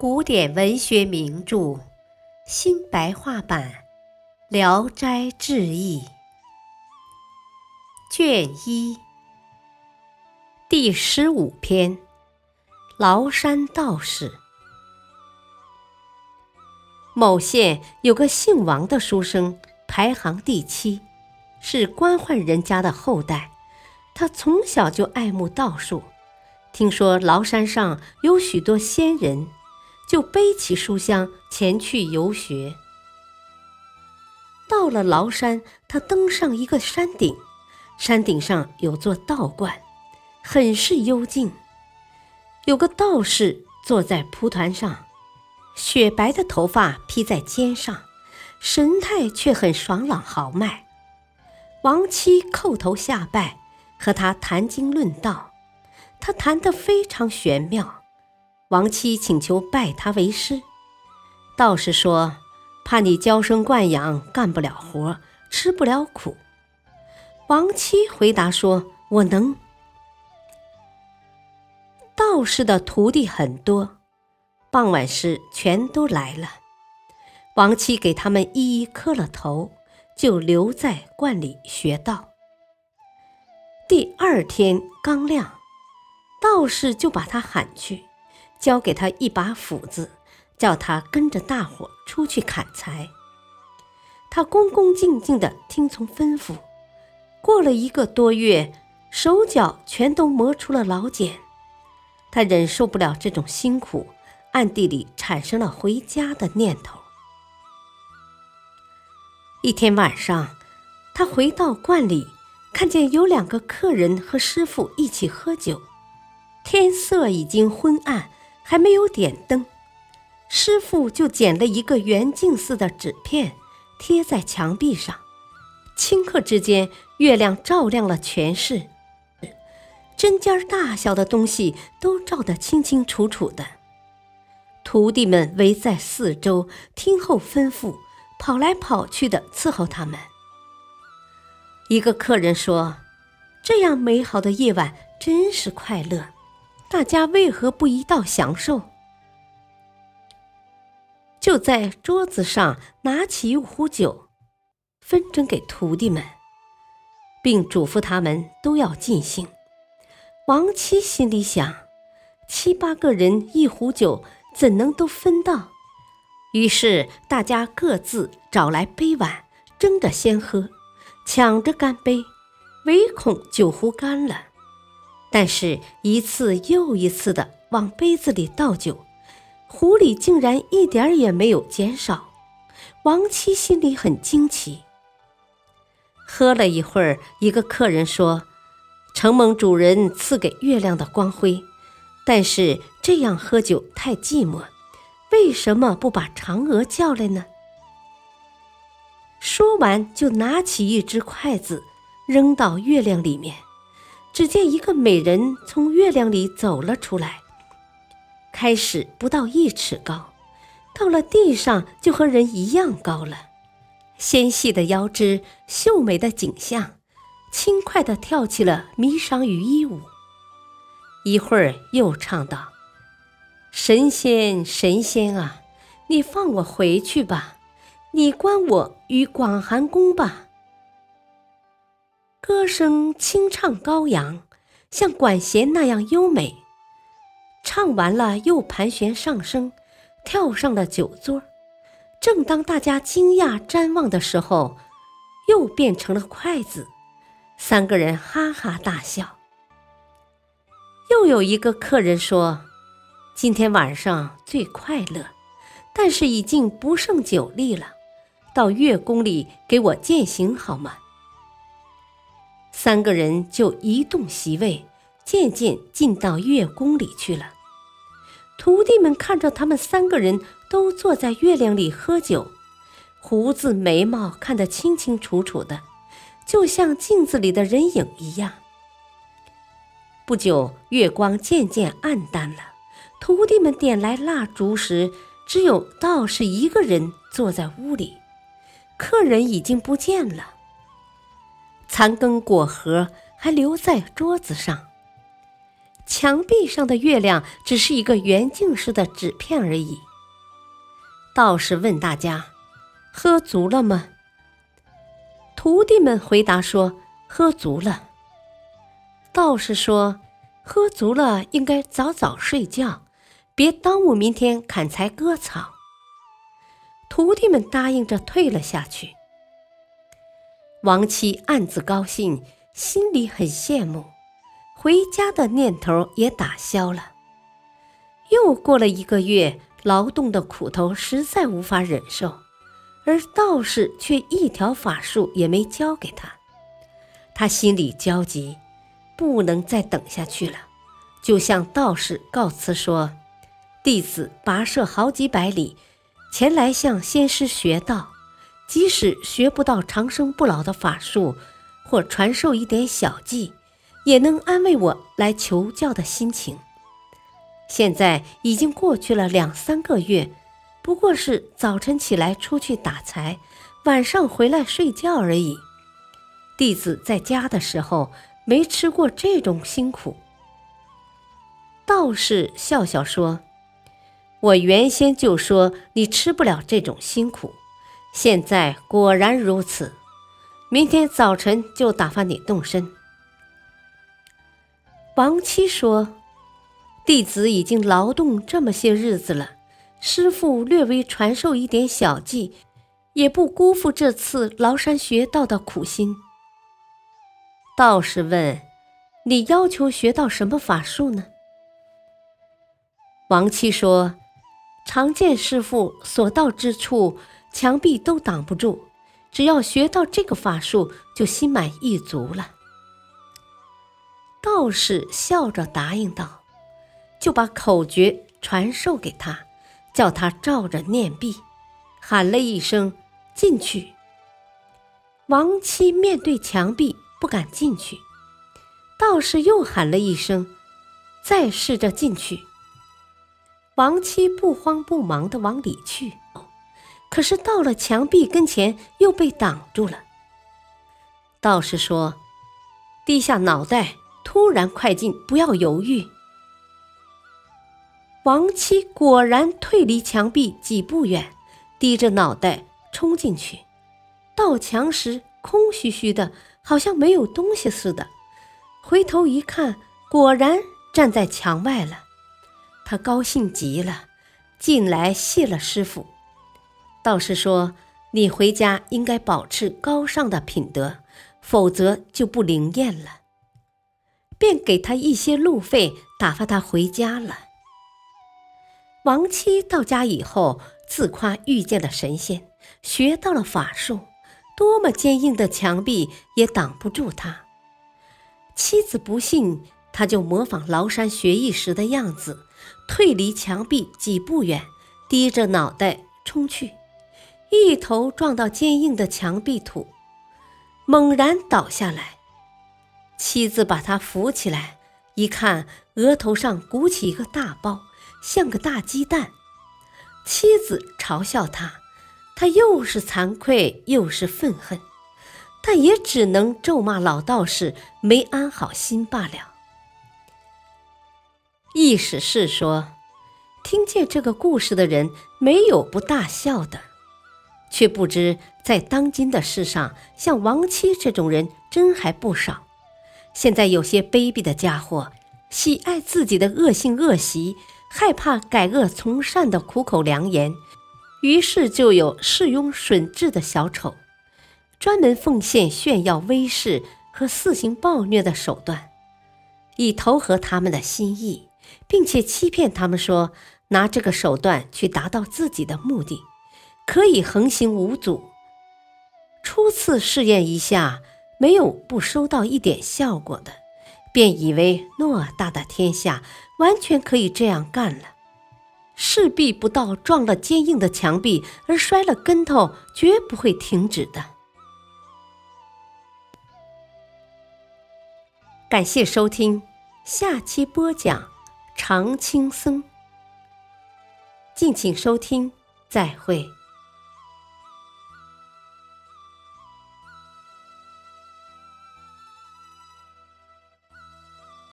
古典文学名著新白话版《聊斋志异》卷一第十五篇：崂山道士。某县有个姓王的书生，排行第七，是官宦人家的后代。他从小就爱慕道术，听说崂山上有许多仙人。就背起书箱前去游学。到了崂山，他登上一个山顶，山顶上有座道观，很是幽静。有个道士坐在蒲团上，雪白的头发披在肩上，神态却很爽朗豪迈。王七叩头下拜，和他谈经论道，他谈得非常玄妙。王七请求拜他为师，道士说：“怕你娇生惯养，干不了活，吃不了苦。”王七回答说：“我能。”道士的徒弟很多，傍晚时全都来了。王七给他们一一磕了头，就留在观里学道。第二天刚亮，道士就把他喊去。交给他一把斧子，叫他跟着大伙出去砍柴。他恭恭敬敬地听从吩咐。过了一个多月，手脚全都磨出了老茧。他忍受不了这种辛苦，暗地里产生了回家的念头。一天晚上，他回到观里，看见有两个客人和师傅一起喝酒。天色已经昏暗。还没有点灯，师傅就捡了一个圆镜似的纸片，贴在墙壁上。顷刻之间，月亮照亮了全市，针尖大小的东西都照得清清楚楚的。徒弟们围在四周，听候吩咐，跑来跑去的伺候他们。一个客人说：“这样美好的夜晚，真是快乐。”大家为何不一道享受？就在桌子上拿起一壶酒，分斟给徒弟们，并嘱咐他们都要尽兴。王七心里想：七八个人一壶酒，怎能都分到？于是大家各自找来杯碗，争着先喝，抢着干杯，唯恐酒壶干了。但是，一次又一次的往杯子里倒酒，壶里竟然一点也没有减少。王七心里很惊奇。喝了一会儿，一个客人说：“承蒙主人赐给月亮的光辉，但是这样喝酒太寂寞，为什么不把嫦娥叫来呢？”说完，就拿起一只筷子，扔到月亮里面。只见一个美人从月亮里走了出来，开始不到一尺高，到了地上就和人一样高了。纤细的腰肢，秀美的景象，轻快地跳起了霓裳羽衣舞。一会儿又唱道：“神仙神仙啊，你放我回去吧，你关我于广寒宫吧。”歌声清唱高扬，像管弦那样优美。唱完了，又盘旋上升，跳上了酒桌。正当大家惊讶瞻望的时候，又变成了筷子。三个人哈哈大笑。又有一个客人说：“今天晚上最快乐，但是已经不胜酒力了，到月宫里给我践行好吗？”三个人就移动席位，渐渐进到月宫里去了。徒弟们看着他们三个人都坐在月亮里喝酒，胡子眉毛看得清清楚楚的，就像镜子里的人影一样。不久，月光渐渐暗淡了。徒弟们点来蜡烛时，只有道士一个人坐在屋里，客人已经不见了。残羹果盒还留在桌子上。墙壁上的月亮只是一个圆镜似的纸片而已。道士问大家：“喝足了吗？”徒弟们回答说：“喝足了。”道士说：“喝足了，应该早早睡觉，别耽误明天砍柴割草。”徒弟们答应着退了下去。王七暗自高兴，心里很羡慕。回家的念头也打消了。又过了一个月，劳动的苦头实在无法忍受，而道士却一条法术也没教给他。他心里焦急，不能再等下去了，就向道士告辞说：“弟子跋涉好几百里，前来向仙师学道，即使学不到长生不老的法术，或传授一点小技。”也能安慰我来求教的心情。现在已经过去了两三个月，不过是早晨起来出去打柴，晚上回来睡觉而已。弟子在家的时候没吃过这种辛苦。道士笑笑说：“我原先就说你吃不了这种辛苦，现在果然如此。明天早晨就打发你动身。”王七说：“弟子已经劳动这么些日子了，师傅略微传授一点小技，也不辜负这次崂山学道的苦心。”道士问：“你要求学到什么法术呢？”王七说：“常见师傅所到之处，墙壁都挡不住，只要学到这个法术，就心满意足了。”道士笑着答应道：“就把口诀传授给他，叫他照着念毕，喊了一声‘进去’。王七面对墙壁不敢进去，道士又喊了一声，再试着进去。王七不慌不忙地往里去，可是到了墙壁跟前又被挡住了。道士说：‘低下脑袋。’突然快进，不要犹豫。王七果然退离墙壁几步远，低着脑袋冲进去。到墙时，空虚虚的，好像没有东西似的。回头一看，果然站在墙外了。他高兴极了，进来谢了师傅。道士说：“你回家应该保持高尚的品德，否则就不灵验了。”便给他一些路费，打发他回家了。王七到家以后，自夸遇见了神仙，学到了法术，多么坚硬的墙壁也挡不住他。妻子不信，他就模仿崂山学艺时的样子，退离墙壁几步远，低着脑袋冲去，一头撞到坚硬的墙壁土，猛然倒下来。妻子把他扶起来，一看额头上鼓起一个大包，像个大鸡蛋。妻子嘲笑他，他又是惭愧又是愤恨，但也只能咒骂老道士没安好心罢了。意思是说，听见这个故事的人没有不大笑的，却不知在当今的世上，像王七这种人真还不少。现在有些卑鄙的家伙，喜爱自己的恶性恶习，害怕改恶从善的苦口良言，于是就有恃庸损智的小丑，专门奉献炫耀威势和肆行暴虐的手段，以投合他们的心意，并且欺骗他们说拿这个手段去达到自己的目的，可以横行无阻。初次试验一下。没有不收到一点效果的，便以为偌大的天下完全可以这样干了，势必不到撞了坚硬的墙壁而摔了跟头，绝不会停止的。感谢收听，下期播讲常青僧。敬请收听，再会。